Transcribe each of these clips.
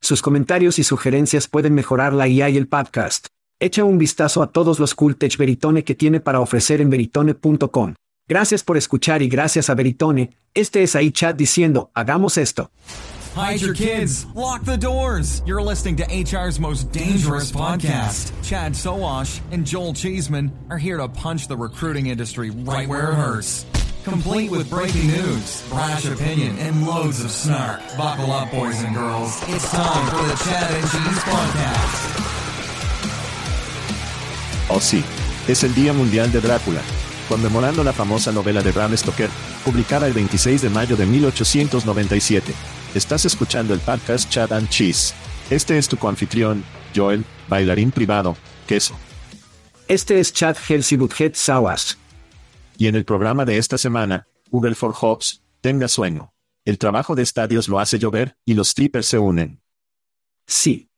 Sus comentarios y sugerencias pueden mejorar la IA y el podcast. Echa un vistazo a todos los cool tech Veritone que tiene para ofrecer en veritone.com. Gracias por escuchar y gracias a Veritone, este es ahí chat diciendo, hagamos esto. Hide your kids. Lock the doors. You're listening to HR's most dangerous podcast. Chad Sowash and Joel Cheeseman are here to punch the recruiting industry right where it hurts. Complete with breaking news, brash opinion, and loads of snark. Buckle up, boys and girls. It's time for the Chad and Cheese Podcast. Oh sí, es el Día Mundial de Drácula, conmemorando la famosa novela de Bram Stoker, publicada el 26 de mayo de 1897. Estás escuchando el podcast Chad and Cheese. Este es tu coanfitrión, Joel, bailarín privado, queso. Este es Chad Helsibuthet Sawas. Y en el programa de esta semana, Google for Hops, tenga sueño. El trabajo de estadios lo hace llover, y los strippers se unen. Sí.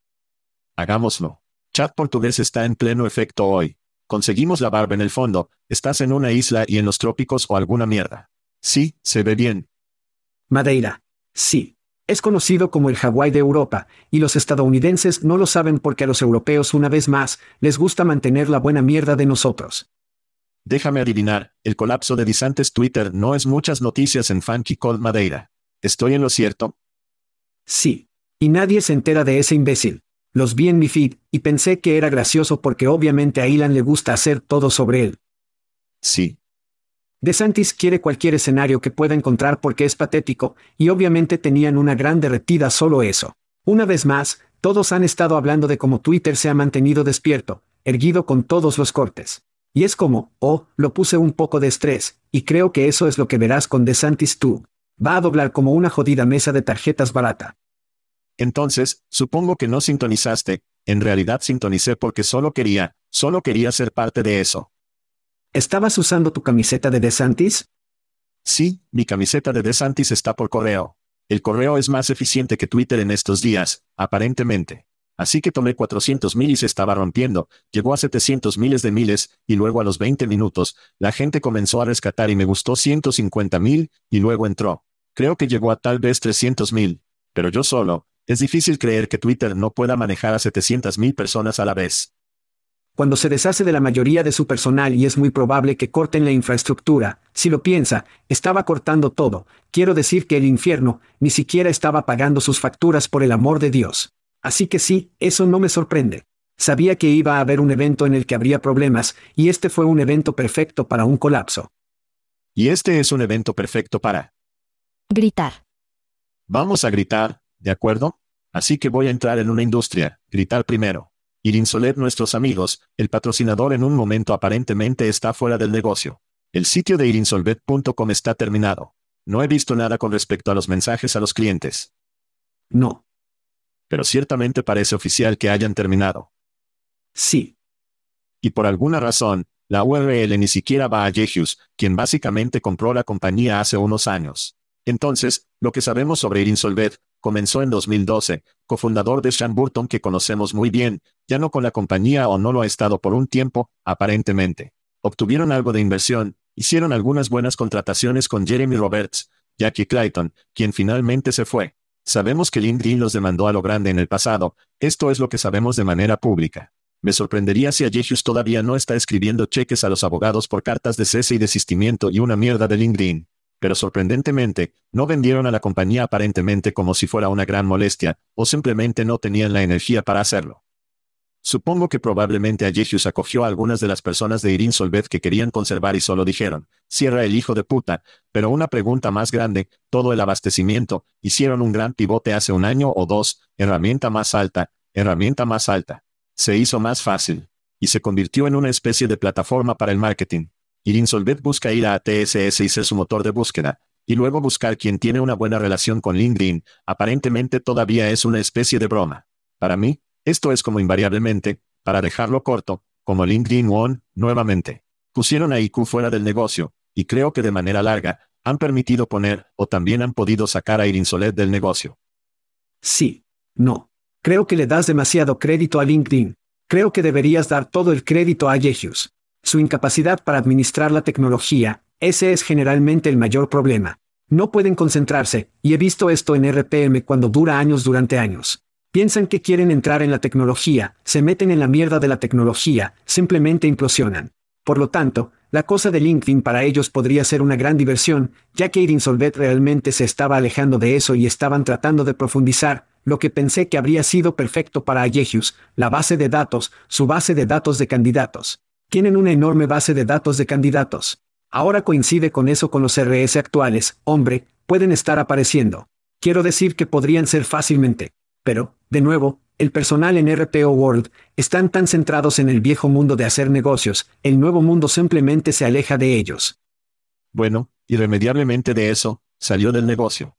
Hagámoslo. Chat portugués está en pleno efecto hoy. Conseguimos la barba en el fondo, estás en una isla y en los trópicos o alguna mierda. Sí, se ve bien. Madeira. Sí. Es conocido como el Hawái de Europa, y los estadounidenses no lo saben porque a los europeos una vez más les gusta mantener la buena mierda de nosotros. Déjame adivinar, el colapso de Disantes Twitter no es muchas noticias en Funky Cold Madeira. ¿Estoy en lo cierto? Sí. Y nadie se entera de ese imbécil. Los vi en mi feed, y pensé que era gracioso porque obviamente a Ilan le gusta hacer todo sobre él. Sí, DeSantis quiere cualquier escenario que pueda encontrar porque es patético, y obviamente tenían una gran derretida solo eso. Una vez más, todos han estado hablando de cómo Twitter se ha mantenido despierto, erguido con todos los cortes. Y es como, oh, lo puse un poco de estrés, y creo que eso es lo que verás con DeSantis tú. Va a doblar como una jodida mesa de tarjetas barata. Entonces, supongo que no sintonizaste, en realidad sintonicé porque solo quería, solo quería ser parte de eso. ¿Estabas usando tu camiseta de DeSantis? Sí, mi camiseta de DeSantis está por correo. El correo es más eficiente que Twitter en estos días, aparentemente. Así que tomé 400 mil y se estaba rompiendo, llegó a 700 miles de miles, y luego a los 20 minutos, la gente comenzó a rescatar y me gustó 150 mil, y luego entró. Creo que llegó a tal vez 300 mil. Pero yo solo, es difícil creer que Twitter no pueda manejar a 700 mil personas a la vez cuando se deshace de la mayoría de su personal y es muy probable que corten la infraestructura, si lo piensa, estaba cortando todo, quiero decir que el infierno, ni siquiera estaba pagando sus facturas por el amor de Dios. Así que sí, eso no me sorprende. Sabía que iba a haber un evento en el que habría problemas, y este fue un evento perfecto para un colapso. Y este es un evento perfecto para... Gritar. Vamos a gritar, ¿de acuerdo? Así que voy a entrar en una industria, gritar primero. Irinsolet nuestros amigos, el patrocinador en un momento aparentemente está fuera del negocio. El sitio de irinsolvet.com está terminado. No he visto nada con respecto a los mensajes a los clientes. No. Pero ciertamente parece oficial que hayan terminado. Sí. Y por alguna razón, la URL ni siquiera va a Yehius, quien básicamente compró la compañía hace unos años. Entonces, lo que sabemos sobre Irinsolvet, comenzó en 2012, cofundador de Sean Burton que conocemos muy bien, ya no con la compañía o no lo ha estado por un tiempo, aparentemente. Obtuvieron algo de inversión, hicieron algunas buenas contrataciones con Jeremy Roberts, Jackie Clayton, quien finalmente se fue. Sabemos que LinkedIn los demandó a lo grande en el pasado, esto es lo que sabemos de manera pública. Me sorprendería si Ajegius todavía no está escribiendo cheques a los abogados por cartas de cese y desistimiento y una mierda de LinkedIn pero sorprendentemente, no vendieron a la compañía aparentemente como si fuera una gran molestia, o simplemente no tenían la energía para hacerlo. Supongo que probablemente Ayegius acogió a algunas de las personas de Irin Solved que querían conservar y solo dijeron, cierra el hijo de puta, pero una pregunta más grande, todo el abastecimiento, hicieron un gran pivote hace un año o dos, herramienta más alta, herramienta más alta. Se hizo más fácil. Y se convirtió en una especie de plataforma para el marketing. Irinsolvet busca ir a TSS y ser su motor de búsqueda, y luego buscar quien tiene una buena relación con LinkedIn, aparentemente todavía es una especie de broma. Para mí, esto es como invariablemente, para dejarlo corto, como LinkedIn One, nuevamente. Pusieron a IQ fuera del negocio, y creo que de manera larga, han permitido poner, o también han podido sacar a Irinsolet del negocio. Sí. No. Creo que le das demasiado crédito a LinkedIn. Creo que deberías dar todo el crédito a Yehius. Su incapacidad para administrar la tecnología, ese es generalmente el mayor problema. No pueden concentrarse, y he visto esto en RPM cuando dura años durante años. Piensan que quieren entrar en la tecnología, se meten en la mierda de la tecnología, simplemente implosionan. Por lo tanto, la cosa de LinkedIn para ellos podría ser una gran diversión, ya que Irinsolvet realmente se estaba alejando de eso y estaban tratando de profundizar, lo que pensé que habría sido perfecto para Ayegius, la base de datos, su base de datos de candidatos. Tienen una enorme base de datos de candidatos. Ahora coincide con eso con los RS actuales, hombre, pueden estar apareciendo. Quiero decir que podrían ser fácilmente. Pero, de nuevo, el personal en RPO World están tan centrados en el viejo mundo de hacer negocios, el nuevo mundo simplemente se aleja de ellos. Bueno, irremediablemente de eso, salió del negocio.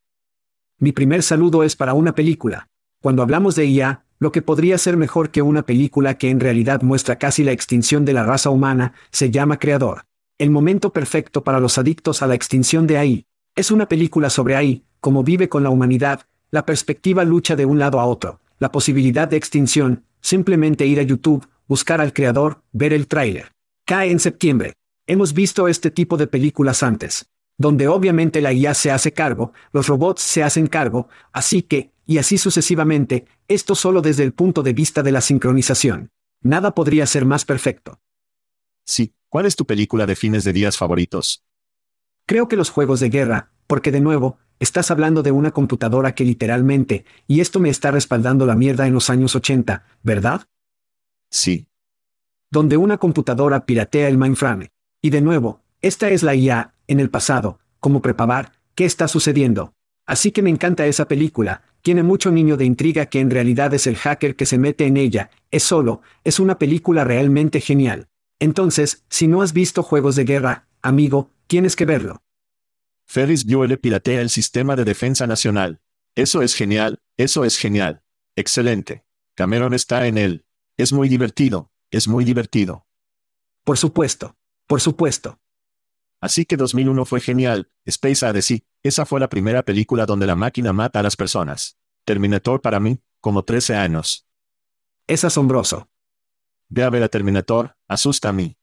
Mi primer saludo es para una película. Cuando hablamos de IA, lo que podría ser mejor que una película que en realidad muestra casi la extinción de la raza humana, se llama Creador. El momento perfecto para los adictos a la extinción de AI. Es una película sobre AI, cómo vive con la humanidad, la perspectiva lucha de un lado a otro, la posibilidad de extinción, simplemente ir a YouTube, buscar al creador, ver el tráiler. Cae en septiembre. Hemos visto este tipo de películas antes, donde obviamente la IA se hace cargo, los robots se hacen cargo, así que, y así sucesivamente, esto solo desde el punto de vista de la sincronización. Nada podría ser más perfecto. Sí, ¿cuál es tu película de fines de días favoritos? Creo que los juegos de guerra, porque de nuevo, estás hablando de una computadora que literalmente, y esto me está respaldando la mierda en los años 80, ¿verdad? Sí. Donde una computadora piratea el mainframe. Y de nuevo, esta es la IA, en el pasado, como preparar, ¿qué está sucediendo? Así que me encanta esa película, tiene mucho niño de intriga que en realidad es el hacker que se mete en ella, es solo, es una película realmente genial. Entonces, si no has visto Juegos de Guerra, amigo, tienes que verlo. Ferris Bueller piratea el sistema de defensa nacional. Eso es genial, eso es genial. Excelente. Cameron está en él. Es muy divertido, es muy divertido. Por supuesto, por supuesto. Así que 2001 fue genial, Space Odyssey, esa fue la primera película donde la máquina mata a las personas. Terminator para mí, como 13 años. Es asombroso. Ve a ver a Terminator, asusta a mí.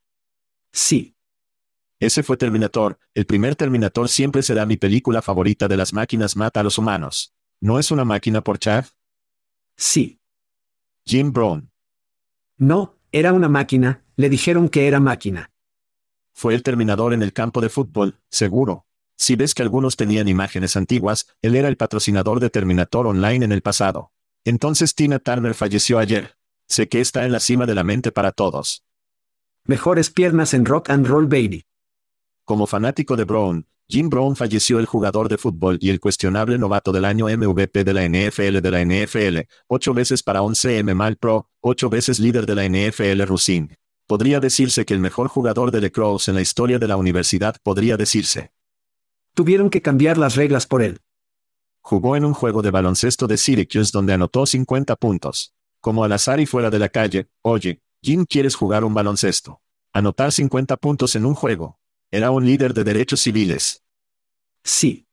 Sí. Ese fue Terminator, el primer Terminator siempre será mi película favorita de las máquinas mata a los humanos. ¿No es una máquina por Chad? Sí. Jim Brown. No, era una máquina, le dijeron que era máquina. Fue el terminador en el campo de fútbol, seguro. Si ves que algunos tenían imágenes antiguas, él era el patrocinador de Terminator Online en el pasado. Entonces Tina Turner falleció ayer. Sé que está en la cima de la mente para todos. Mejores piernas en rock and roll baby. Como fanático de Brown, Jim Brown falleció el jugador de fútbol y el cuestionable novato del año MVP de la NFL de la NFL, ocho veces para 11M Mal Pro, ocho veces líder de la NFL Rusin. Podría decirse que el mejor jugador de lacrosse en la historia de la universidad podría decirse. Tuvieron que cambiar las reglas por él. Jugó en un juego de baloncesto de Syracuse donde anotó 50 puntos. Como al azar y fuera de la calle, oye, Jim ¿quieres jugar un baloncesto? Anotar 50 puntos en un juego. Era un líder de derechos civiles. Sí.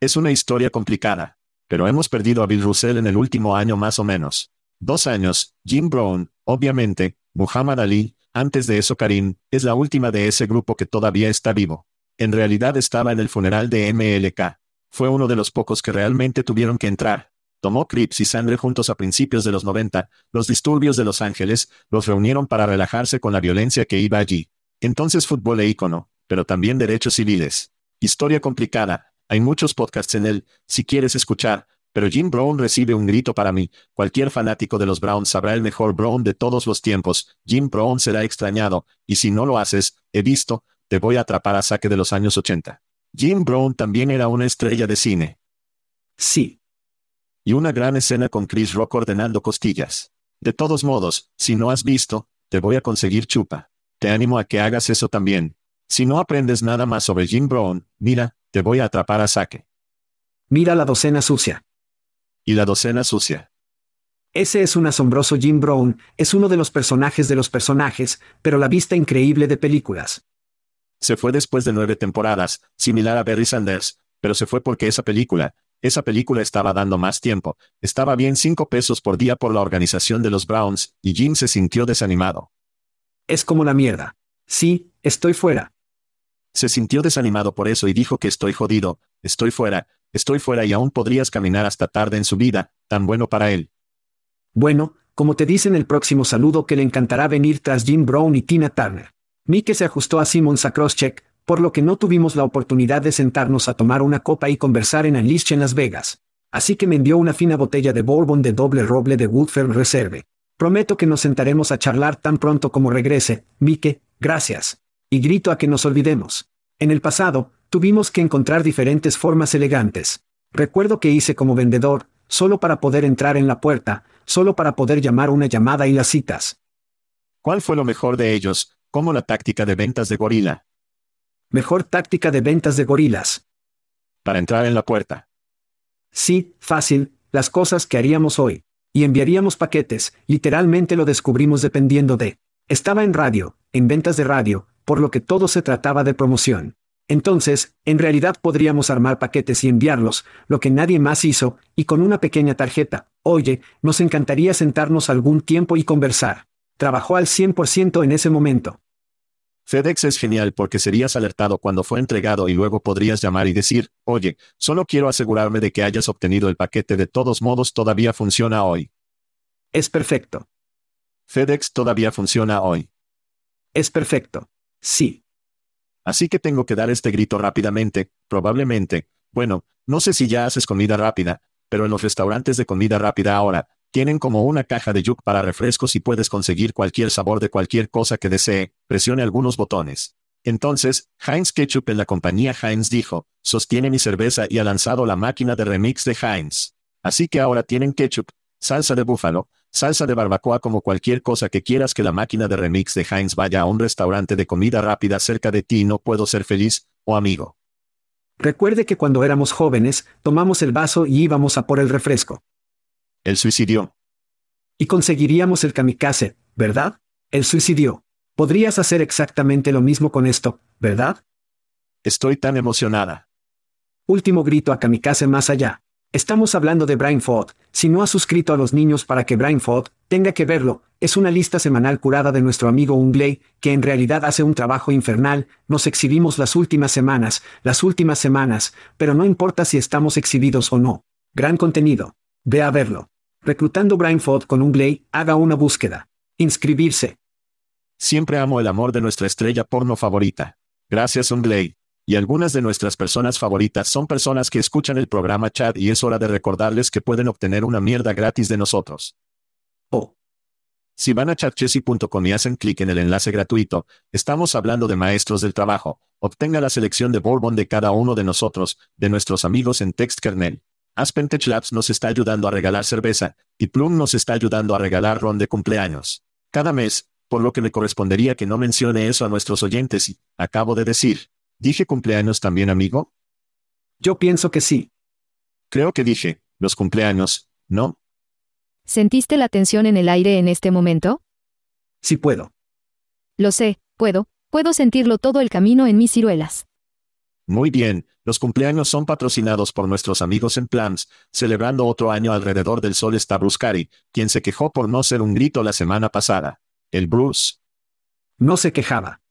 Es una historia complicada. Pero hemos perdido a Bill Russell en el último año más o menos. Dos años, Jim Brown, obviamente, Muhammad Ali, antes de eso Karim, es la última de ese grupo que todavía está vivo. En realidad estaba en el funeral de MLK. Fue uno de los pocos que realmente tuvieron que entrar. Tomó Crips y Sandre juntos a principios de los 90, los disturbios de Los Ángeles, los reunieron para relajarse con la violencia que iba allí. Entonces fútbol e ícono, pero también derechos civiles. Historia complicada, hay muchos podcasts en él, si quieres escuchar, pero Jim Brown recibe un grito para mí. Cualquier fanático de los Browns sabrá el mejor Brown de todos los tiempos. Jim Brown será extrañado, y si no lo haces, he visto, te voy a atrapar a saque de los años 80. Jim Brown también era una estrella de cine. Sí. Y una gran escena con Chris Rock ordenando costillas. De todos modos, si no has visto, te voy a conseguir chupa. Te animo a que hagas eso también. Si no aprendes nada más sobre Jim Brown, mira, te voy a atrapar a saque. Mira la docena sucia. Y la docena sucia. Ese es un asombroso Jim Brown, es uno de los personajes de los personajes, pero la vista increíble de películas. Se fue después de nueve temporadas, similar a Barry Sanders, pero se fue porque esa película, esa película estaba dando más tiempo, estaba bien cinco pesos por día por la organización de los Browns, y Jim se sintió desanimado. Es como la mierda. Sí, estoy fuera. Se sintió desanimado por eso y dijo que estoy jodido, estoy fuera, estoy fuera y aún podrías caminar hasta tarde en su vida, tan bueno para él. Bueno, como te dice en el próximo saludo que le encantará venir tras Jim Brown y Tina Turner. Mike se ajustó a Simon Sakroschek, por lo que no tuvimos la oportunidad de sentarnos a tomar una copa y conversar en Unleashed en Las Vegas. Así que me envió una fina botella de bourbon de doble roble de Woodford Reserve. Prometo que nos sentaremos a charlar tan pronto como regrese, Mike, gracias. Y grito a que nos olvidemos. En el pasado, tuvimos que encontrar diferentes formas elegantes. Recuerdo que hice como vendedor, solo para poder entrar en la puerta, solo para poder llamar una llamada y las citas. ¿Cuál fue lo mejor de ellos? Como la táctica de ventas de gorila. Mejor táctica de ventas de gorilas. Para entrar en la puerta. Sí, fácil, las cosas que haríamos hoy. Y enviaríamos paquetes, literalmente lo descubrimos dependiendo de. Estaba en radio, en ventas de radio, por lo que todo se trataba de promoción. Entonces, en realidad podríamos armar paquetes y enviarlos, lo que nadie más hizo, y con una pequeña tarjeta. Oye, nos encantaría sentarnos algún tiempo y conversar. Trabajó al 100% en ese momento. FedEx es genial porque serías alertado cuando fue entregado y luego podrías llamar y decir, oye, solo quiero asegurarme de que hayas obtenido el paquete de todos modos todavía funciona hoy. Es perfecto. FedEx todavía funciona hoy. Es perfecto. Sí. Así que tengo que dar este grito rápidamente, probablemente, bueno, no sé si ya haces comida rápida, pero en los restaurantes de comida rápida ahora, tienen como una caja de yuk para refrescos y puedes conseguir cualquier sabor de cualquier cosa que desee, presione algunos botones. Entonces, Heinz Ketchup en la compañía Heinz dijo, sostiene mi cerveza y ha lanzado la máquina de remix de Heinz. Así que ahora tienen ketchup, salsa de búfalo, salsa de barbacoa como cualquier cosa que quieras que la máquina de remix de Heinz vaya a un restaurante de comida rápida cerca de ti no puedo ser feliz, o amigo. Recuerde que cuando éramos jóvenes, tomamos el vaso y íbamos a por el refresco. El suicidio. Y conseguiríamos el kamikaze, ¿verdad? El suicidio. Podrías hacer exactamente lo mismo con esto, ¿verdad? Estoy tan emocionada. Último grito a kamikaze más allá. Estamos hablando de Brian Ford. Si no has suscrito a los niños para que Brian Ford tenga que verlo, es una lista semanal curada de nuestro amigo Ungley, que en realidad hace un trabajo infernal. Nos exhibimos las últimas semanas, las últimas semanas, pero no importa si estamos exhibidos o no. Gran contenido. Ve a verlo. Reclutando Brian Ford con Ungley, haga una búsqueda. Inscribirse. Siempre amo el amor de nuestra estrella porno favorita. Gracias Ungley. Y algunas de nuestras personas favoritas son personas que escuchan el programa chat y es hora de recordarles que pueden obtener una mierda gratis de nosotros. Oh. Si van a chatchessy.com y hacen clic en el enlace gratuito, estamos hablando de maestros del trabajo. Obtenga la selección de Bourbon de cada uno de nosotros, de nuestros amigos en TextKernel. Aspentech Labs nos está ayudando a regalar cerveza, y Plum nos está ayudando a regalar ron de cumpleaños. Cada mes, por lo que le correspondería que no mencione eso a nuestros oyentes y, acabo de decir, ¿dije cumpleaños también, amigo? Yo pienso que sí. Creo que dije, los cumpleaños, ¿no? ¿Sentiste la tensión en el aire en este momento? Sí puedo. Lo sé, puedo, puedo sentirlo todo el camino en mis ciruelas. Muy bien, los cumpleaños son patrocinados por nuestros amigos en Plans, celebrando otro año alrededor del sol está Bruce quien se quejó por no ser un grito la semana pasada. El Bruce. No se quejaba.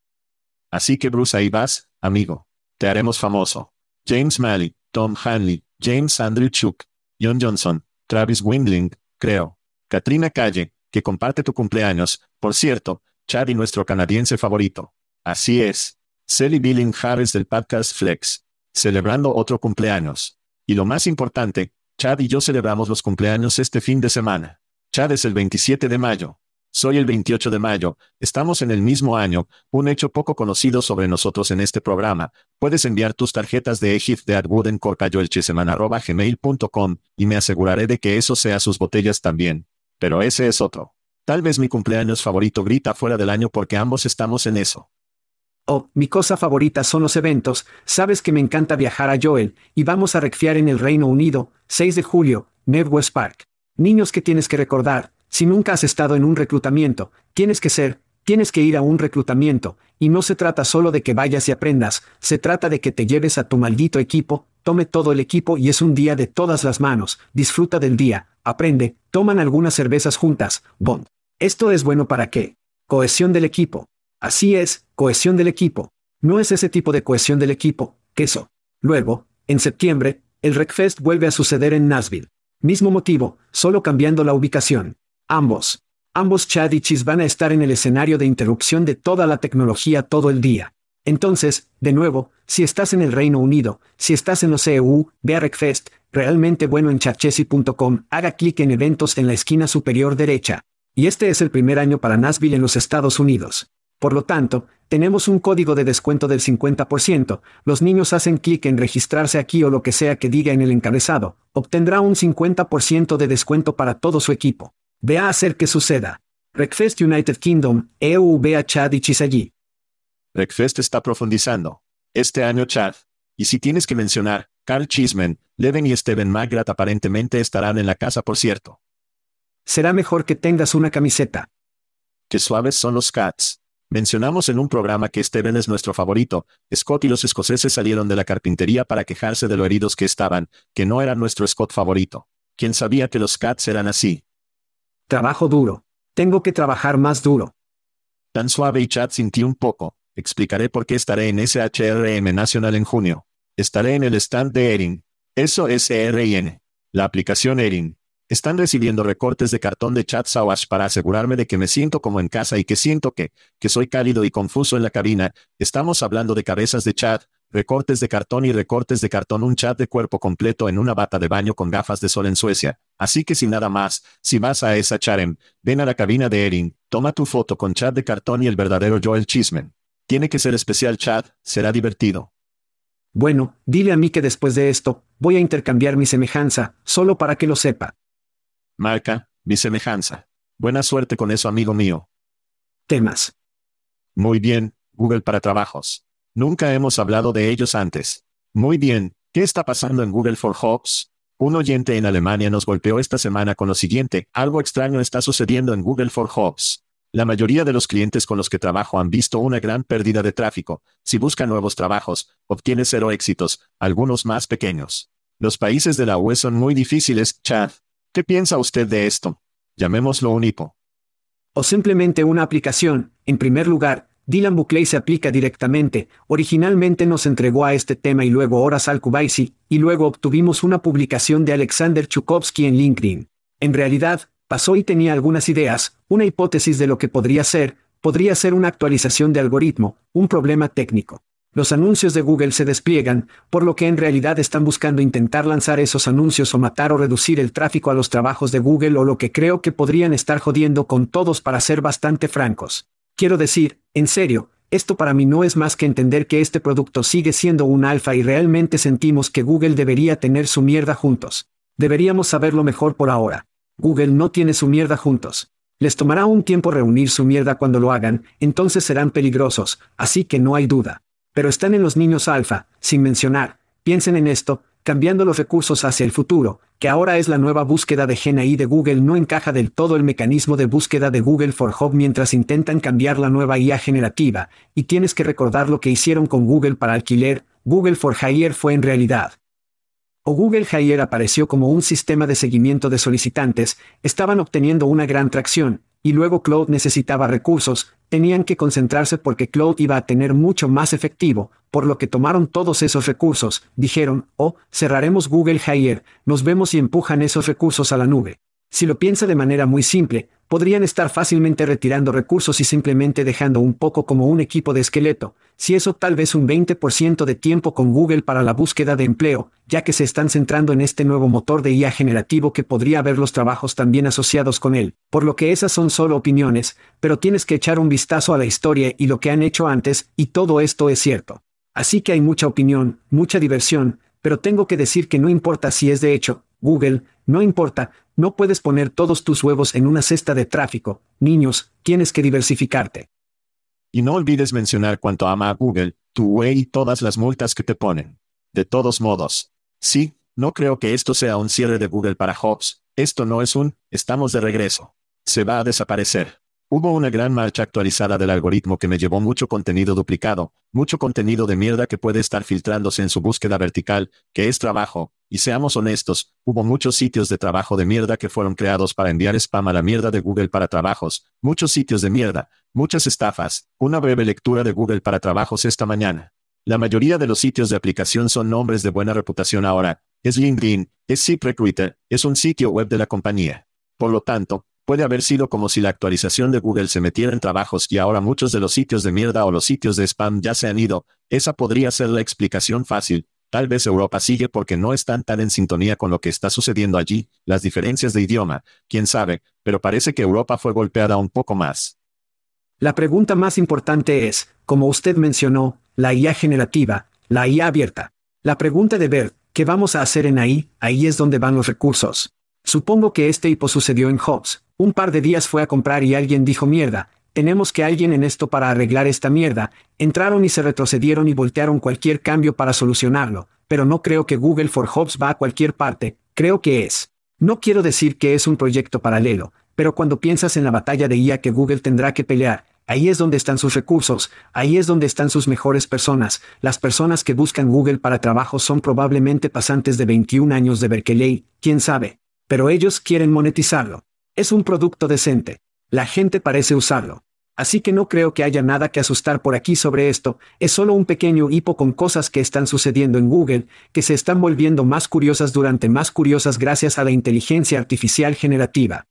Así que Bruce ahí vas, amigo. Te haremos famoso. James Malley, Tom Hanley, James Andrew Chuck, John Johnson, Travis Windling, creo. Katrina Calle, que comparte tu cumpleaños, por cierto, Chad y nuestro canadiense favorito. Así es. Sally Billing Harris del podcast Flex. Celebrando otro cumpleaños. Y lo más importante, Chad y yo celebramos los cumpleaños este fin de semana. Chad es el 27 de mayo. Soy el 28 de mayo, estamos en el mismo año, un hecho poco conocido sobre nosotros en este programa. Puedes enviar tus tarjetas de Egip de en gmail.com y me aseguraré de que eso sea sus botellas también. Pero ese es otro. Tal vez mi cumpleaños favorito grita fuera del año porque ambos estamos en eso. Oh, mi cosa favorita son los eventos, sabes que me encanta viajar a Joel, y vamos a recfiar en el Reino Unido, 6 de julio, West Park. Niños que tienes que recordar, si nunca has estado en un reclutamiento, tienes que ser, tienes que ir a un reclutamiento, y no se trata solo de que vayas y aprendas, se trata de que te lleves a tu maldito equipo, tome todo el equipo y es un día de todas las manos, disfruta del día, aprende, toman algunas cervezas juntas, Bond. Esto es bueno para qué? Cohesión del equipo. Así es, cohesión del equipo. No es ese tipo de cohesión del equipo, queso. Luego, en septiembre, el RecFest vuelve a suceder en Nashville. Mismo motivo, solo cambiando la ubicación. Ambos. Ambos Chad y Chis van a estar en el escenario de interrupción de toda la tecnología todo el día. Entonces, de nuevo, si estás en el Reino Unido, si estás en los EU, ve a Recfest, realmente bueno en chatchesi.com, haga clic en eventos en la esquina superior derecha. Y este es el primer año para Nashville en los Estados Unidos. Por lo tanto, tenemos un código de descuento del 50%, los niños hacen clic en registrarse aquí o lo que sea que diga en el encabezado, obtendrá un 50% de descuento para todo su equipo. Ve a hacer que suceda. Breakfast United Kingdom, EU ve a Chad y Chis allí. Breakfast está profundizando. Este año Chad. Y si tienes que mencionar, Carl Chisman, Leven y Steven Magrat aparentemente estarán en la casa por cierto. Será mejor que tengas una camiseta. Qué suaves son los cats. Mencionamos en un programa que Steven es nuestro favorito. Scott y los escoceses salieron de la carpintería para quejarse de lo heridos que estaban, que no era nuestro Scott favorito. ¿Quién sabía que los cats eran así? Trabajo duro. Tengo que trabajar más duro. Tan suave y chat sintió un poco. Explicaré por qué estaré en SHRM Nacional en junio. Estaré en el stand de Erin. Eso es ERIN. La aplicación Erin. Están recibiendo recortes de cartón de chat Sawash para asegurarme de que me siento como en casa y que siento que, que soy cálido y confuso en la cabina. Estamos hablando de cabezas de chat, recortes de cartón y recortes de cartón un chat de cuerpo completo en una bata de baño con gafas de sol en Suecia. Así que sin nada más, si vas a esa charem, ven a la cabina de Erin, toma tu foto con chat de cartón y el verdadero Joel Chismen. Tiene que ser especial chat, será divertido. Bueno, dile a mí que después de esto, voy a intercambiar mi semejanza, solo para que lo sepa. Marca, mi semejanza. Buena suerte con eso, amigo mío. Temas. Muy bien, Google para trabajos. Nunca hemos hablado de ellos antes. Muy bien, ¿qué está pasando en Google for Jobs? Un oyente en Alemania nos golpeó esta semana con lo siguiente, algo extraño está sucediendo en Google for Jobs. La mayoría de los clientes con los que trabajo han visto una gran pérdida de tráfico. Si busca nuevos trabajos, obtiene cero éxitos, algunos más pequeños. Los países de la UE son muy difíciles, Chad. ¿Qué piensa usted de esto? Llamémoslo un hipo. O simplemente una aplicación, en primer lugar, Dylan Buckley se aplica directamente, originalmente nos entregó a este tema y luego horas al Kubaisi, y luego obtuvimos una publicación de Alexander Chukovsky en LinkedIn. En realidad, pasó y tenía algunas ideas, una hipótesis de lo que podría ser, podría ser una actualización de algoritmo, un problema técnico. Los anuncios de Google se despliegan, por lo que en realidad están buscando intentar lanzar esos anuncios o matar o reducir el tráfico a los trabajos de Google o lo que creo que podrían estar jodiendo con todos para ser bastante francos. Quiero decir, en serio, esto para mí no es más que entender que este producto sigue siendo un alfa y realmente sentimos que Google debería tener su mierda juntos. Deberíamos saberlo mejor por ahora. Google no tiene su mierda juntos. Les tomará un tiempo reunir su mierda cuando lo hagan, entonces serán peligrosos, así que no hay duda. Pero están en los niños alfa, sin mencionar, piensen en esto, cambiando los recursos hacia el futuro, que ahora es la nueva búsqueda de GNI de Google no encaja del todo el mecanismo de búsqueda de Google for Hub mientras intentan cambiar la nueva IA generativa, y tienes que recordar lo que hicieron con Google para alquiler, Google for Hire fue en realidad. O Google Hire apareció como un sistema de seguimiento de solicitantes, estaban obteniendo una gran tracción, y luego Cloud necesitaba recursos, tenían que concentrarse porque Cloud iba a tener mucho más efectivo, por lo que tomaron todos esos recursos, dijeron, oh, cerraremos Google Hire, nos vemos y empujan esos recursos a la nube. Si lo piensa de manera muy simple, podrían estar fácilmente retirando recursos y simplemente dejando un poco como un equipo de esqueleto, si eso tal vez un 20% de tiempo con Google para la búsqueda de empleo, ya que se están centrando en este nuevo motor de IA generativo que podría haber los trabajos también asociados con él, por lo que esas son solo opiniones, pero tienes que echar un vistazo a la historia y lo que han hecho antes, y todo esto es cierto. Así que hay mucha opinión, mucha diversión, pero tengo que decir que no importa si es de hecho, Google, no importa, no puedes poner todos tus huevos en una cesta de tráfico, niños, tienes que diversificarte. Y no olvides mencionar cuánto ama a Google, tu way y todas las multas que te ponen. De todos modos. Sí, no creo que esto sea un cierre de Google para Hobbs, esto no es un, estamos de regreso. Se va a desaparecer. Hubo una gran marcha actualizada del algoritmo que me llevó mucho contenido duplicado, mucho contenido de mierda que puede estar filtrándose en su búsqueda vertical, que es trabajo, y seamos honestos, hubo muchos sitios de trabajo de mierda que fueron creados para enviar spam a la mierda de Google para trabajos, muchos sitios de mierda, muchas estafas, una breve lectura de Google para trabajos esta mañana. La mayoría de los sitios de aplicación son nombres de buena reputación ahora, es LinkedIn, es ZipRecruiter, es un sitio web de la compañía. Por lo tanto, Puede haber sido como si la actualización de Google se metiera en trabajos y ahora muchos de los sitios de mierda o los sitios de spam ya se han ido. Esa podría ser la explicación fácil. Tal vez Europa sigue porque no están tan en sintonía con lo que está sucediendo allí, las diferencias de idioma, quién sabe, pero parece que Europa fue golpeada un poco más. La pregunta más importante es, como usted mencionó, la IA generativa, la IA abierta. La pregunta de ver, ¿qué vamos a hacer en ahí? Ahí es donde van los recursos. Supongo que este hipo sucedió en Hobbs. Un par de días fue a comprar y alguien dijo mierda, tenemos que alguien en esto para arreglar esta mierda. Entraron y se retrocedieron y voltearon cualquier cambio para solucionarlo, pero no creo que Google for Hobbs va a cualquier parte, creo que es. No quiero decir que es un proyecto paralelo, pero cuando piensas en la batalla de IA que Google tendrá que pelear, ahí es donde están sus recursos, ahí es donde están sus mejores personas. Las personas que buscan Google para trabajo son probablemente pasantes de 21 años de Berkeley, quién sabe. Pero ellos quieren monetizarlo. Es un producto decente. La gente parece usarlo. Así que no creo que haya nada que asustar por aquí sobre esto, es solo un pequeño hipo con cosas que están sucediendo en Google, que se están volviendo más curiosas durante más curiosas gracias a la inteligencia artificial generativa.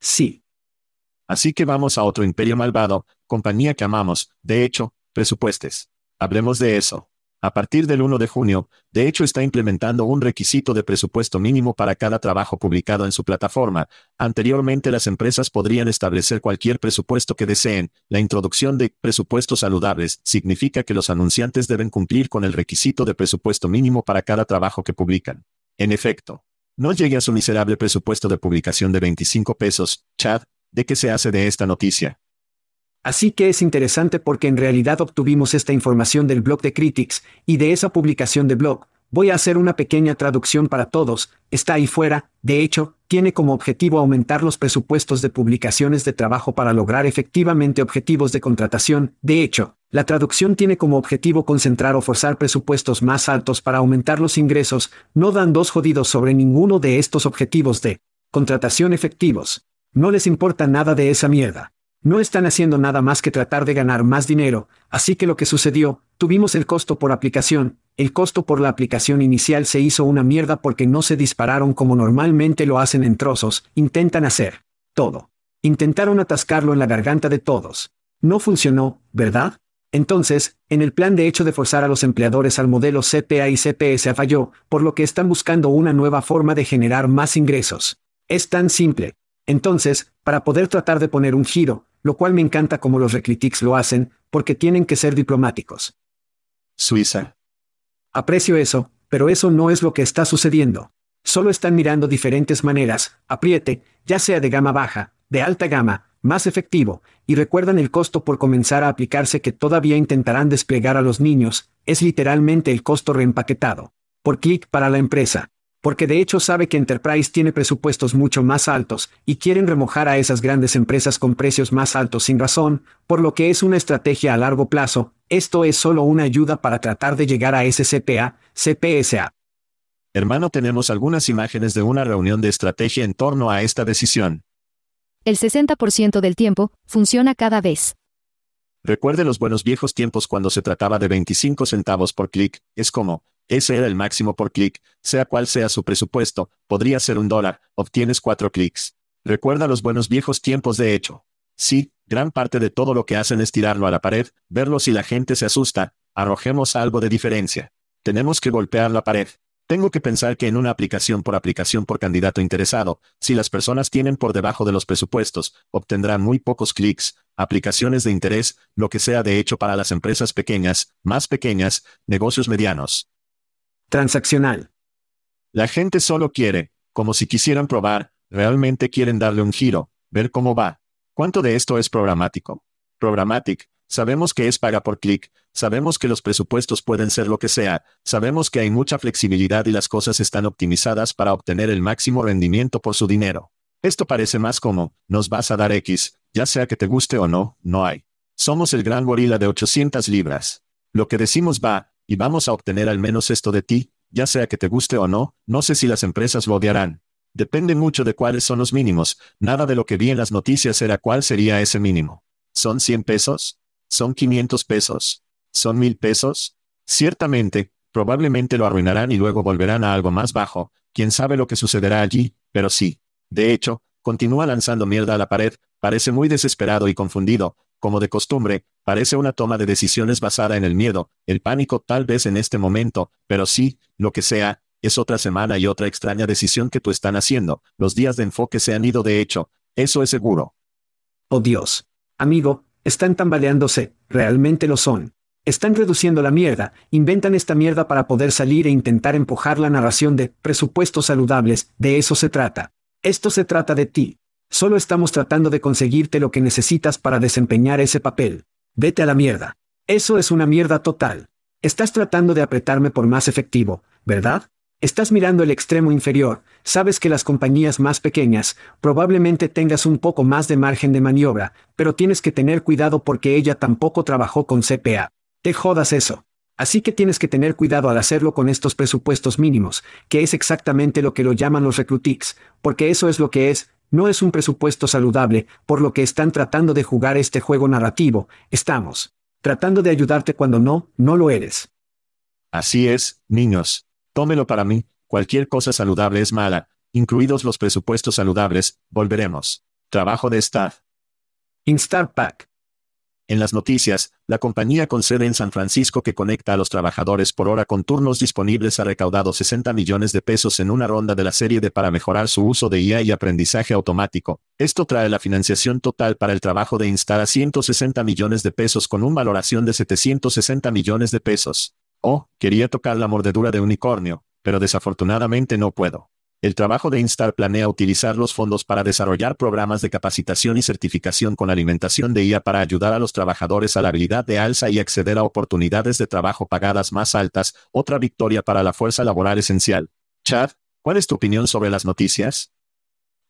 Sí. Así que vamos a otro imperio malvado, compañía que amamos, de hecho, presupuestes. Hablemos de eso. A partir del 1 de junio, de hecho está implementando un requisito de presupuesto mínimo para cada trabajo publicado en su plataforma. Anteriormente las empresas podrían establecer cualquier presupuesto que deseen. La introducción de presupuestos saludables significa que los anunciantes deben cumplir con el requisito de presupuesto mínimo para cada trabajo que publican. En efecto, no llegue a su miserable presupuesto de publicación de 25 pesos, Chad, ¿de qué se hace de esta noticia? Así que es interesante porque en realidad obtuvimos esta información del blog de Critics, y de esa publicación de blog, voy a hacer una pequeña traducción para todos, está ahí fuera, de hecho, tiene como objetivo aumentar los presupuestos de publicaciones de trabajo para lograr efectivamente objetivos de contratación, de hecho, la traducción tiene como objetivo concentrar o forzar presupuestos más altos para aumentar los ingresos, no dan dos jodidos sobre ninguno de estos objetivos de contratación efectivos. No les importa nada de esa mierda. No están haciendo nada más que tratar de ganar más dinero, así que lo que sucedió, tuvimos el costo por aplicación, el costo por la aplicación inicial se hizo una mierda porque no se dispararon como normalmente lo hacen en trozos, intentan hacer todo. Intentaron atascarlo en la garganta de todos. No funcionó, ¿verdad? Entonces, en el plan de hecho de forzar a los empleadores al modelo CPA y CPS falló, por lo que están buscando una nueva forma de generar más ingresos. Es tan simple. Entonces, para poder tratar de poner un giro, lo cual me encanta como los Reclitics lo hacen, porque tienen que ser diplomáticos. Suiza. Aprecio eso, pero eso no es lo que está sucediendo. Solo están mirando diferentes maneras, apriete, ya sea de gama baja, de alta gama, más efectivo, y recuerdan el costo por comenzar a aplicarse que todavía intentarán desplegar a los niños, es literalmente el costo reempaquetado. Por clic para la empresa porque de hecho sabe que Enterprise tiene presupuestos mucho más altos, y quieren remojar a esas grandes empresas con precios más altos sin razón, por lo que es una estrategia a largo plazo, Esto es solo una ayuda para tratar de llegar a ese CPA, CPSA. Hermano, tenemos algunas imágenes de una reunión de estrategia en torno a esta decisión. El 60% del tiempo, funciona cada vez. Recuerde los buenos viejos tiempos cuando se trataba de 25 centavos por clic, es como, ese era el máximo por clic, sea cual sea su presupuesto, podría ser un dólar, obtienes cuatro clics. Recuerda los buenos viejos tiempos de hecho. Sí, gran parte de todo lo que hacen es tirarlo a la pared, verlo si la gente se asusta, arrojemos algo de diferencia. Tenemos que golpear la pared. Tengo que pensar que en una aplicación por aplicación por candidato interesado, si las personas tienen por debajo de los presupuestos, obtendrán muy pocos clics, aplicaciones de interés, lo que sea de hecho para las empresas pequeñas, más pequeñas, negocios medianos. Transaccional. La gente solo quiere, como si quisieran probar, realmente quieren darle un giro, ver cómo va. ¿Cuánto de esto es programático? Programmatic, sabemos que es paga por clic, sabemos que los presupuestos pueden ser lo que sea, sabemos que hay mucha flexibilidad y las cosas están optimizadas para obtener el máximo rendimiento por su dinero. Esto parece más como, nos vas a dar X, ya sea que te guste o no, no hay. Somos el gran gorila de 800 libras. Lo que decimos va, y vamos a obtener al menos esto de ti, ya sea que te guste o no, no sé si las empresas lo odiarán. Depende mucho de cuáles son los mínimos, nada de lo que vi en las noticias era cuál sería ese mínimo. ¿Son 100 pesos? ¿Son 500 pesos? ¿Son 1000 pesos? Ciertamente, probablemente lo arruinarán y luego volverán a algo más bajo, quién sabe lo que sucederá allí, pero sí. De hecho, continúa lanzando mierda a la pared, parece muy desesperado y confundido, como de costumbre, parece una toma de decisiones basada en el miedo, el pánico tal vez en este momento, pero sí, lo que sea, es otra semana y otra extraña decisión que tú están haciendo. Los días de enfoque se han ido de hecho. Eso es seguro. Oh Dios. Amigo, están tambaleándose, realmente lo son. Están reduciendo la mierda, inventan esta mierda para poder salir e intentar empujar la narración de presupuestos saludables, de eso se trata. Esto se trata de ti. Solo estamos tratando de conseguirte lo que necesitas para desempeñar ese papel. Vete a la mierda. Eso es una mierda total. Estás tratando de apretarme por más efectivo, ¿verdad? Estás mirando el extremo inferior, sabes que las compañías más pequeñas, probablemente tengas un poco más de margen de maniobra, pero tienes que tener cuidado porque ella tampoco trabajó con CPA. Te jodas eso. Así que tienes que tener cuidado al hacerlo con estos presupuestos mínimos, que es exactamente lo que lo llaman los recrutix, porque eso es lo que es, no es un presupuesto saludable, por lo que están tratando de jugar este juego narrativo, estamos tratando de ayudarte cuando no, no lo eres. Así es, niños. Tómelo para mí, cualquier cosa saludable es mala, incluidos los presupuestos saludables, volveremos. Trabajo de staff. Instar Pack. En las noticias, la compañía con sede en San Francisco que conecta a los trabajadores por hora con turnos disponibles ha recaudado 60 millones de pesos en una ronda de la serie de para mejorar su uso de IA y aprendizaje automático. Esto trae la financiación total para el trabajo de Instar a 160 millones de pesos con una valoración de 760 millones de pesos. Oh, quería tocar la mordedura de unicornio, pero desafortunadamente no puedo. El trabajo de Instar planea utilizar los fondos para desarrollar programas de capacitación y certificación con alimentación de IA para ayudar a los trabajadores a la habilidad de alza y acceder a oportunidades de trabajo pagadas más altas, otra victoria para la fuerza laboral esencial. Chad, ¿cuál es tu opinión sobre las noticias?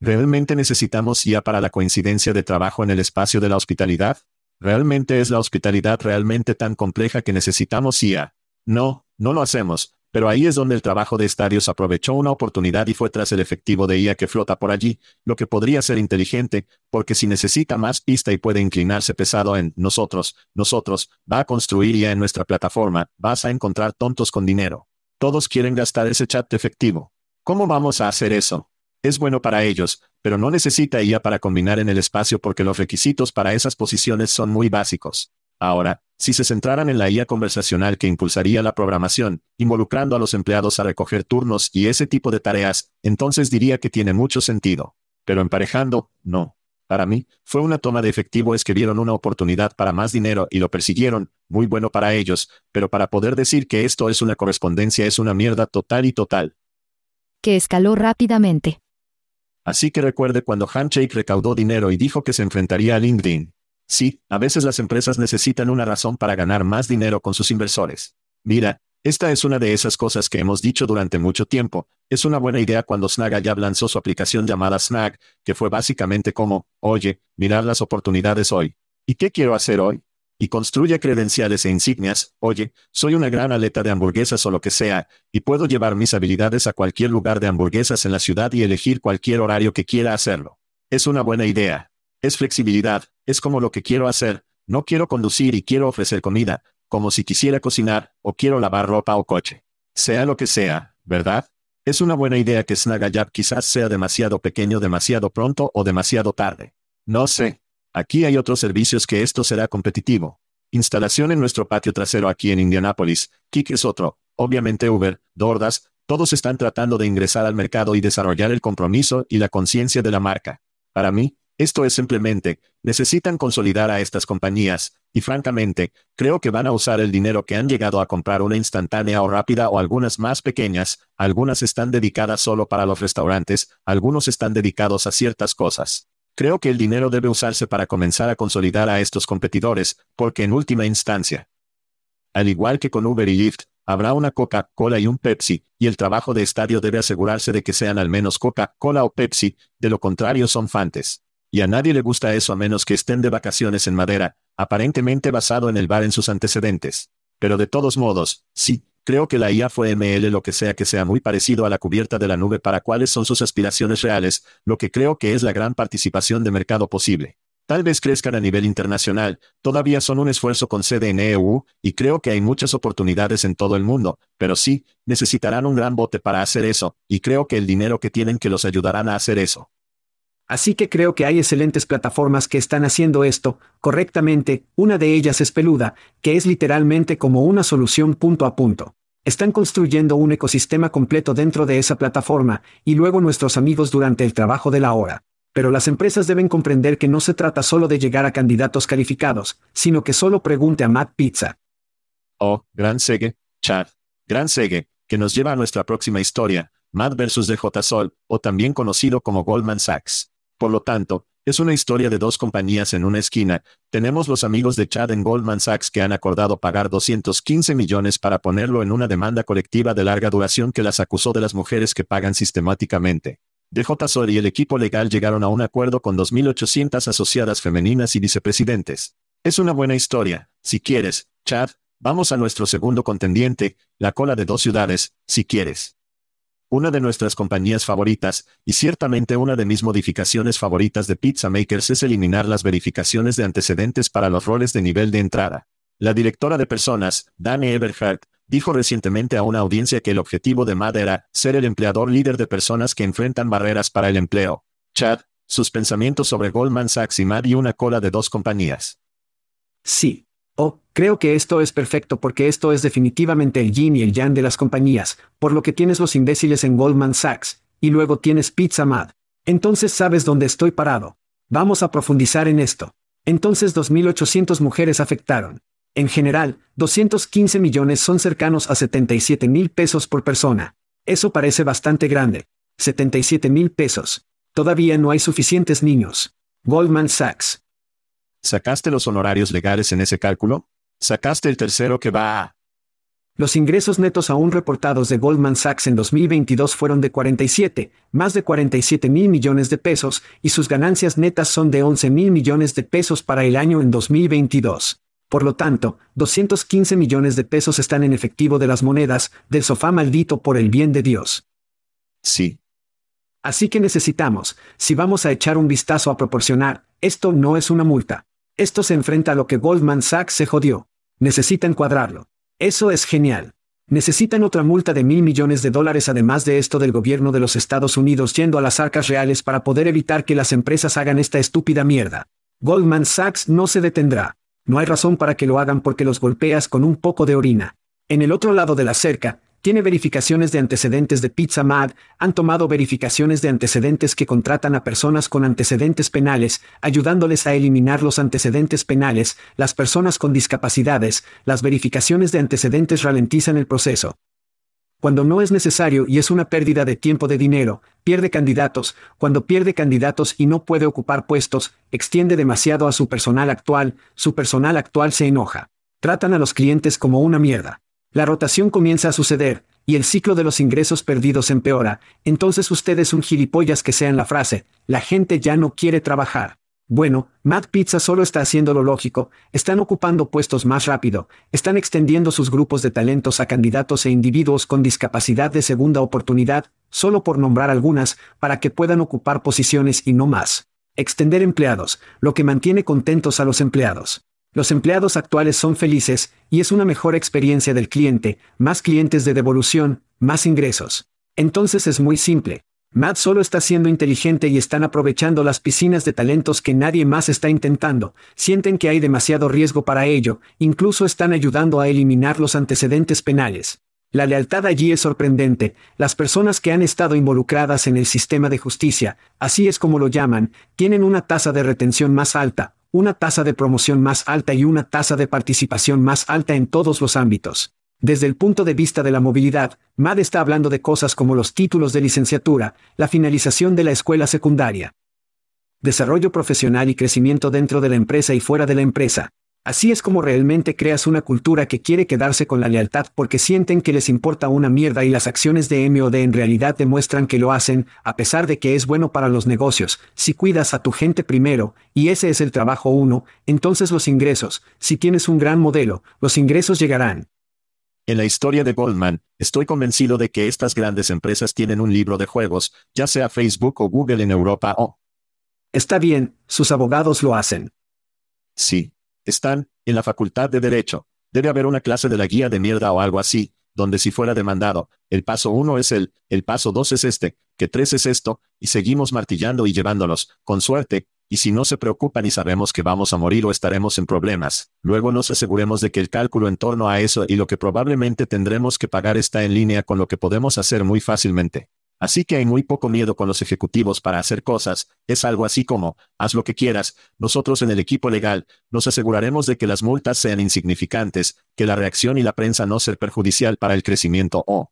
¿Realmente necesitamos IA para la coincidencia de trabajo en el espacio de la hospitalidad? ¿Realmente es la hospitalidad realmente tan compleja que necesitamos IA? No, no lo hacemos, pero ahí es donde el trabajo de estadios aprovechó una oportunidad y fue tras el efectivo de IA que flota por allí, lo que podría ser inteligente, porque si necesita más pista y puede inclinarse pesado en nosotros, nosotros, va a construir IA en nuestra plataforma, vas a encontrar tontos con dinero. Todos quieren gastar ese chat efectivo. ¿Cómo vamos a hacer eso? Es bueno para ellos, pero no necesita IA para combinar en el espacio porque los requisitos para esas posiciones son muy básicos. Ahora, si se centraran en la IA conversacional que impulsaría la programación, involucrando a los empleados a recoger turnos y ese tipo de tareas, entonces diría que tiene mucho sentido. Pero emparejando, no. Para mí, fue una toma de efectivo es que vieron una oportunidad para más dinero y lo persiguieron, muy bueno para ellos, pero para poder decir que esto es una correspondencia es una mierda total y total. Que escaló rápidamente. Así que recuerde cuando Handshake recaudó dinero y dijo que se enfrentaría a LinkedIn. Sí, a veces las empresas necesitan una razón para ganar más dinero con sus inversores. Mira, esta es una de esas cosas que hemos dicho durante mucho tiempo. Es una buena idea cuando Snag ya lanzó su aplicación llamada Snag, que fue básicamente como, oye, mirar las oportunidades hoy. ¿Y qué quiero hacer hoy? Y construye credenciales e insignias, oye, soy una gran aleta de hamburguesas o lo que sea, y puedo llevar mis habilidades a cualquier lugar de hamburguesas en la ciudad y elegir cualquier horario que quiera hacerlo. Es una buena idea. Es flexibilidad, es como lo que quiero hacer, no quiero conducir y quiero ofrecer comida, como si quisiera cocinar, o quiero lavar ropa o coche. Sea lo que sea, ¿verdad? Es una buena idea que Snagajob quizás sea demasiado pequeño demasiado pronto o demasiado tarde. No sé. Aquí hay otros servicios que esto será competitivo. Instalación en nuestro patio trasero aquí en Indianápolis, Kik es otro, obviamente Uber, Dordas, todos están tratando de ingresar al mercado y desarrollar el compromiso y la conciencia de la marca. Para mí, esto es simplemente, necesitan consolidar a estas compañías, y francamente, creo que van a usar el dinero que han llegado a comprar una instantánea o rápida o algunas más pequeñas, algunas están dedicadas solo para los restaurantes, algunos están dedicados a ciertas cosas. Creo que el dinero debe usarse para comenzar a consolidar a estos competidores, porque en última instancia, al igual que con Uber y Lyft, habrá una Coca-Cola y un Pepsi, y el trabajo de estadio debe asegurarse de que sean al menos Coca-Cola o Pepsi, de lo contrario son fantes. Y a nadie le gusta eso a menos que estén de vacaciones en madera, aparentemente basado en el bar en sus antecedentes. Pero de todos modos, sí, creo que la IA fue ML lo que sea que sea muy parecido a la cubierta de la nube para cuáles son sus aspiraciones reales, lo que creo que es la gran participación de mercado posible. Tal vez crezcan a nivel internacional, todavía son un esfuerzo con sede en EU, y creo que hay muchas oportunidades en todo el mundo, pero sí, necesitarán un gran bote para hacer eso, y creo que el dinero que tienen que los ayudarán a hacer eso. Así que creo que hay excelentes plataformas que están haciendo esto, correctamente, una de ellas es Peluda, que es literalmente como una solución punto a punto. Están construyendo un ecosistema completo dentro de esa plataforma, y luego nuestros amigos durante el trabajo de la hora. Pero las empresas deben comprender que no se trata solo de llegar a candidatos calificados, sino que solo pregunte a Matt Pizza. Oh, gran segue, Chad. Gran segue, que nos lleva a nuestra próxima historia, Matt versus DJ Sol, o también conocido como Goldman Sachs. Por lo tanto, es una historia de dos compañías en una esquina. Tenemos los amigos de Chad en Goldman Sachs que han acordado pagar 215 millones para ponerlo en una demanda colectiva de larga duración que las acusó de las mujeres que pagan sistemáticamente. DJ Sol y el equipo legal llegaron a un acuerdo con 2.800 asociadas femeninas y vicepresidentes. Es una buena historia, si quieres, Chad, vamos a nuestro segundo contendiente, la cola de dos ciudades, si quieres. Una de nuestras compañías favoritas, y ciertamente una de mis modificaciones favoritas de Pizza Makers es eliminar las verificaciones de antecedentes para los roles de nivel de entrada. La directora de personas, Dani Eberhardt, dijo recientemente a una audiencia que el objetivo de MAD era ser el empleador líder de personas que enfrentan barreras para el empleo. Chad, sus pensamientos sobre Goldman Sachs y MAD y una cola de dos compañías. Sí, Oh, creo que esto es perfecto porque esto es definitivamente el yin y el yang de las compañías, por lo que tienes los imbéciles en Goldman Sachs, y luego tienes Pizza Mad. Entonces sabes dónde estoy parado. Vamos a profundizar en esto. Entonces 2.800 mujeres afectaron. En general, 215 millones son cercanos a 77 mil pesos por persona. Eso parece bastante grande. 77 mil pesos. Todavía no hay suficientes niños. Goldman Sachs. ¿Sacaste los honorarios legales en ese cálculo? ¿Sacaste el tercero que va a... Los ingresos netos aún reportados de Goldman Sachs en 2022 fueron de 47, más de 47 mil millones de pesos, y sus ganancias netas son de 11 mil millones de pesos para el año en 2022. Por lo tanto, 215 millones de pesos están en efectivo de las monedas, del sofá maldito por el bien de Dios. Sí. Así que necesitamos, si vamos a echar un vistazo a proporcionar, esto no es una multa. Esto se enfrenta a lo que Goldman Sachs se jodió. Necesitan cuadrarlo. Eso es genial. Necesitan otra multa de mil millones de dólares además de esto del gobierno de los Estados Unidos yendo a las arcas reales para poder evitar que las empresas hagan esta estúpida mierda. Goldman Sachs no se detendrá. No hay razón para que lo hagan porque los golpeas con un poco de orina. En el otro lado de la cerca, tiene verificaciones de antecedentes de Pizza Mad, han tomado verificaciones de antecedentes que contratan a personas con antecedentes penales, ayudándoles a eliminar los antecedentes penales, las personas con discapacidades, las verificaciones de antecedentes ralentizan el proceso. Cuando no es necesario y es una pérdida de tiempo de dinero, pierde candidatos, cuando pierde candidatos y no puede ocupar puestos, extiende demasiado a su personal actual, su personal actual se enoja. Tratan a los clientes como una mierda. La rotación comienza a suceder, y el ciclo de los ingresos perdidos empeora, entonces usted es un gilipollas que sea en la frase, la gente ya no quiere trabajar. Bueno, Mad Pizza solo está haciendo lo lógico, están ocupando puestos más rápido, están extendiendo sus grupos de talentos a candidatos e individuos con discapacidad de segunda oportunidad, solo por nombrar algunas, para que puedan ocupar posiciones y no más. Extender empleados, lo que mantiene contentos a los empleados. Los empleados actuales son felices, y es una mejor experiencia del cliente, más clientes de devolución, más ingresos. Entonces es muy simple, Matt solo está siendo inteligente y están aprovechando las piscinas de talentos que nadie más está intentando, sienten que hay demasiado riesgo para ello, incluso están ayudando a eliminar los antecedentes penales. La lealtad allí es sorprendente, las personas que han estado involucradas en el sistema de justicia, así es como lo llaman, tienen una tasa de retención más alta, una tasa de promoción más alta y una tasa de participación más alta en todos los ámbitos. Desde el punto de vista de la movilidad, MAD está hablando de cosas como los títulos de licenciatura, la finalización de la escuela secundaria, desarrollo profesional y crecimiento dentro de la empresa y fuera de la empresa. Así es como realmente creas una cultura que quiere quedarse con la lealtad porque sienten que les importa una mierda y las acciones de MOD en realidad demuestran que lo hacen, a pesar de que es bueno para los negocios, si cuidas a tu gente primero, y ese es el trabajo uno, entonces los ingresos, si tienes un gran modelo, los ingresos llegarán. En la historia de Goldman, estoy convencido de que estas grandes empresas tienen un libro de juegos, ya sea Facebook o Google en Europa o... Está bien, sus abogados lo hacen. Sí. Están, en la facultad de Derecho. Debe haber una clase de la guía de mierda o algo así, donde si fuera demandado, el paso uno es el, el paso dos es este, que tres es esto, y seguimos martillando y llevándolos, con suerte, y si no se preocupan y sabemos que vamos a morir o estaremos en problemas, luego nos aseguremos de que el cálculo en torno a eso y lo que probablemente tendremos que pagar está en línea con lo que podemos hacer muy fácilmente. Así que hay muy poco miedo con los ejecutivos para hacer cosas, es algo así como, haz lo que quieras, nosotros en el equipo legal, nos aseguraremos de que las multas sean insignificantes, que la reacción y la prensa no ser perjudicial para el crecimiento o...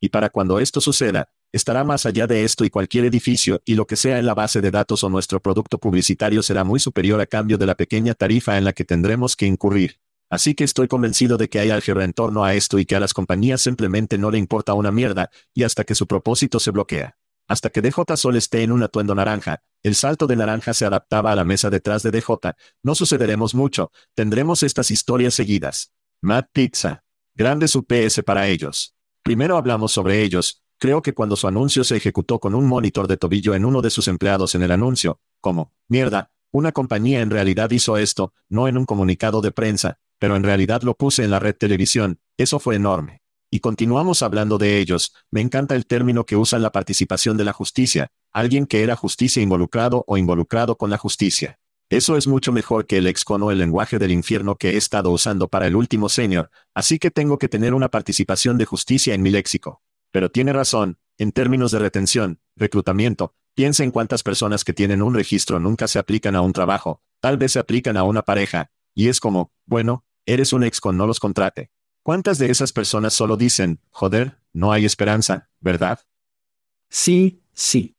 Y para cuando esto suceda, estará más allá de esto y cualquier edificio y lo que sea en la base de datos o nuestro producto publicitario será muy superior a cambio de la pequeña tarifa en la que tendremos que incurrir. Así que estoy convencido de que hay álgebra en torno a esto y que a las compañías simplemente no le importa una mierda, y hasta que su propósito se bloquea. Hasta que DJ Sol esté en un atuendo naranja, el salto de naranja se adaptaba a la mesa detrás de DJ, no sucederemos mucho, tendremos estas historias seguidas. Matt Pizza. Grandes UPS para ellos. Primero hablamos sobre ellos, Creo que cuando su anuncio se ejecutó con un monitor de tobillo en uno de sus empleados en el anuncio, como, mierda, una compañía en realidad hizo esto, no en un comunicado de prensa, pero en realidad lo puse en la red televisión, eso fue enorme. Y continuamos hablando de ellos, me encanta el término que usan la participación de la justicia, alguien que era justicia involucrado o involucrado con la justicia. Eso es mucho mejor que el excono el lenguaje del infierno que he estado usando para el último senior, así que tengo que tener una participación de justicia en mi léxico. Pero tiene razón, en términos de retención, reclutamiento, piensa en cuántas personas que tienen un registro nunca se aplican a un trabajo, tal vez se aplican a una pareja, y es como, bueno, eres un ex con no los contrate. ¿Cuántas de esas personas solo dicen, joder, no hay esperanza, verdad? Sí, sí.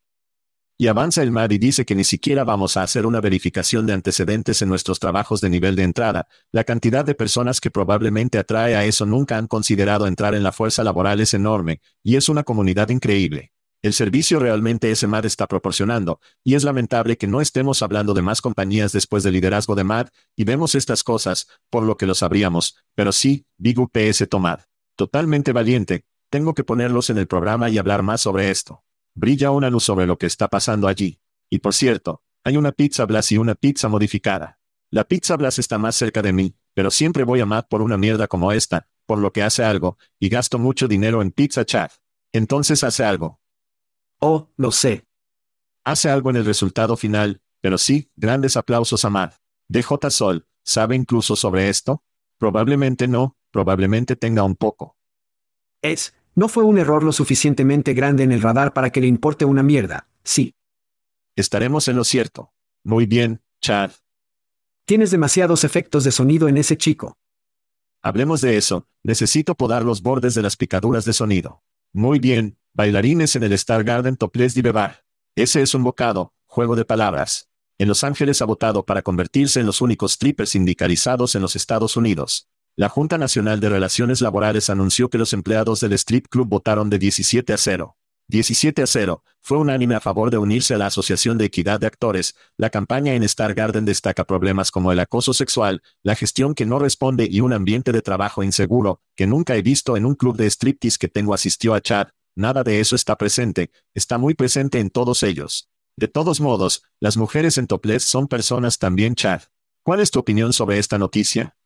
Y avanza el MAD y dice que ni siquiera vamos a hacer una verificación de antecedentes en nuestros trabajos de nivel de entrada. La cantidad de personas que probablemente atrae a eso nunca han considerado entrar en la fuerza laboral es enorme, y es una comunidad increíble. El servicio realmente ese MAD está proporcionando, y es lamentable que no estemos hablando de más compañías después del liderazgo de MAD, y vemos estas cosas, por lo que lo sabríamos, pero sí, Big UPS Tomad. Totalmente valiente, tengo que ponerlos en el programa y hablar más sobre esto. Brilla una luz sobre lo que está pasando allí. Y por cierto, hay una pizza Blas y una pizza modificada. La pizza Blas está más cerca de mí, pero siempre voy a Matt por una mierda como esta, por lo que hace algo, y gasto mucho dinero en pizza chat. Entonces hace algo. Oh, lo sé. Hace algo en el resultado final, pero sí, grandes aplausos a Matt. DJ Sol, ¿sabe incluso sobre esto? Probablemente no, probablemente tenga un poco. Es, no fue un error lo suficientemente grande en el radar para que le importe una mierda, sí. Estaremos en lo cierto. Muy bien, Chad. Tienes demasiados efectos de sonido en ese chico. Hablemos de eso, necesito podar los bordes de las picaduras de sonido. Muy bien, bailarines en el Star Garden Topless de Bebar. Ese es un bocado, juego de palabras. En Los Ángeles ha votado para convertirse en los únicos strippers sindicalizados en los Estados Unidos. La Junta Nacional de Relaciones Laborales anunció que los empleados del strip club votaron de 17 a 0. 17 a 0, fue unánime a favor de unirse a la Asociación de Equidad de Actores. La campaña en Star Garden destaca problemas como el acoso sexual, la gestión que no responde y un ambiente de trabajo inseguro, que nunca he visto en un club de striptease que tengo asistió a Chad. Nada de eso está presente, está muy presente en todos ellos. De todos modos, las mujeres en topless son personas también Chad. ¿Cuál es tu opinión sobre esta noticia?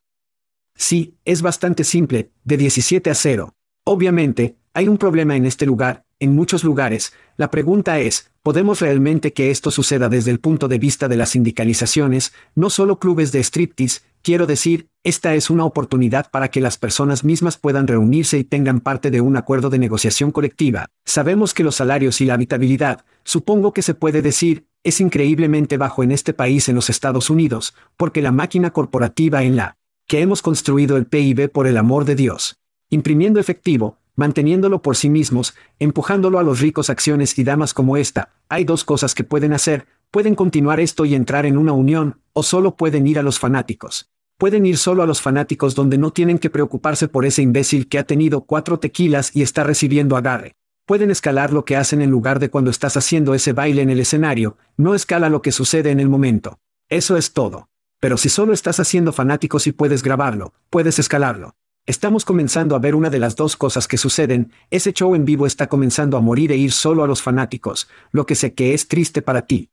Sí, es bastante simple, de 17 a 0. Obviamente, hay un problema en este lugar, en muchos lugares. La pregunta es, ¿podemos realmente que esto suceda desde el punto de vista de las sindicalizaciones, no solo clubes de striptease? Quiero decir, esta es una oportunidad para que las personas mismas puedan reunirse y tengan parte de un acuerdo de negociación colectiva. Sabemos que los salarios y la habitabilidad, supongo que se puede decir, es increíblemente bajo en este país en los Estados Unidos, porque la máquina corporativa en la que hemos construido el PIB por el amor de Dios. Imprimiendo efectivo, manteniéndolo por sí mismos, empujándolo a los ricos acciones y damas como esta, hay dos cosas que pueden hacer, pueden continuar esto y entrar en una unión, o solo pueden ir a los fanáticos. Pueden ir solo a los fanáticos donde no tienen que preocuparse por ese imbécil que ha tenido cuatro tequilas y está recibiendo agarre. Pueden escalar lo que hacen en lugar de cuando estás haciendo ese baile en el escenario, no escala lo que sucede en el momento. Eso es todo. Pero si solo estás haciendo fanáticos y puedes grabarlo, puedes escalarlo. Estamos comenzando a ver una de las dos cosas que suceden, ese show en vivo está comenzando a morir e ir solo a los fanáticos, lo que sé que es triste para ti.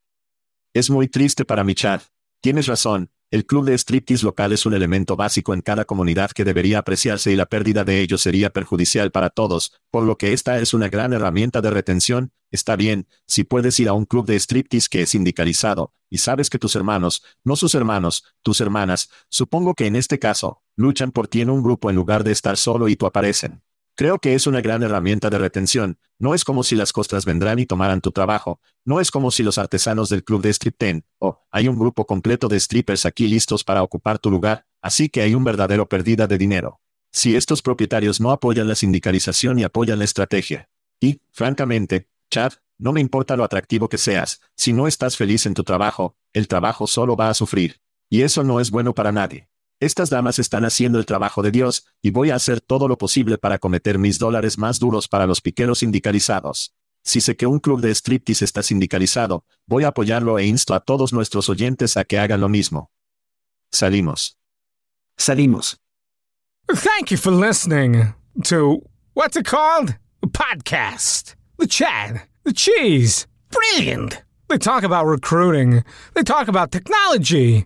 Es muy triste para mi chat. Tienes razón, el club de striptease local es un elemento básico en cada comunidad que debería apreciarse y la pérdida de ellos sería perjudicial para todos, por lo que esta es una gran herramienta de retención. Está bien, si puedes ir a un club de striptease que es sindicalizado, y sabes que tus hermanos, no sus hermanos, tus hermanas, supongo que en este caso, luchan por ti en un grupo en lugar de estar solo y tú aparecen. Creo que es una gran herramienta de retención, no es como si las costas vendrán y tomaran tu trabajo, no es como si los artesanos del club de stripten, o, hay un grupo completo de strippers aquí listos para ocupar tu lugar, así que hay un verdadero pérdida de dinero. Si estos propietarios no apoyan la sindicalización y apoyan la estrategia. Y, francamente, Chad, no me importa lo atractivo que seas, si no estás feliz en tu trabajo, el trabajo solo va a sufrir. Y eso no es bueno para nadie. Estas damas están haciendo el trabajo de Dios, y voy a hacer todo lo posible para cometer mis dólares más duros para los piqueros sindicalizados. Si sé que un club de striptease está sindicalizado, voy a apoyarlo e insto a todos nuestros oyentes a que hagan lo mismo. Salimos. Salimos. Thank you for listening to what's it called? A podcast. The Chad. The Cheese. Brilliant. They talk about recruiting. They talk about technology.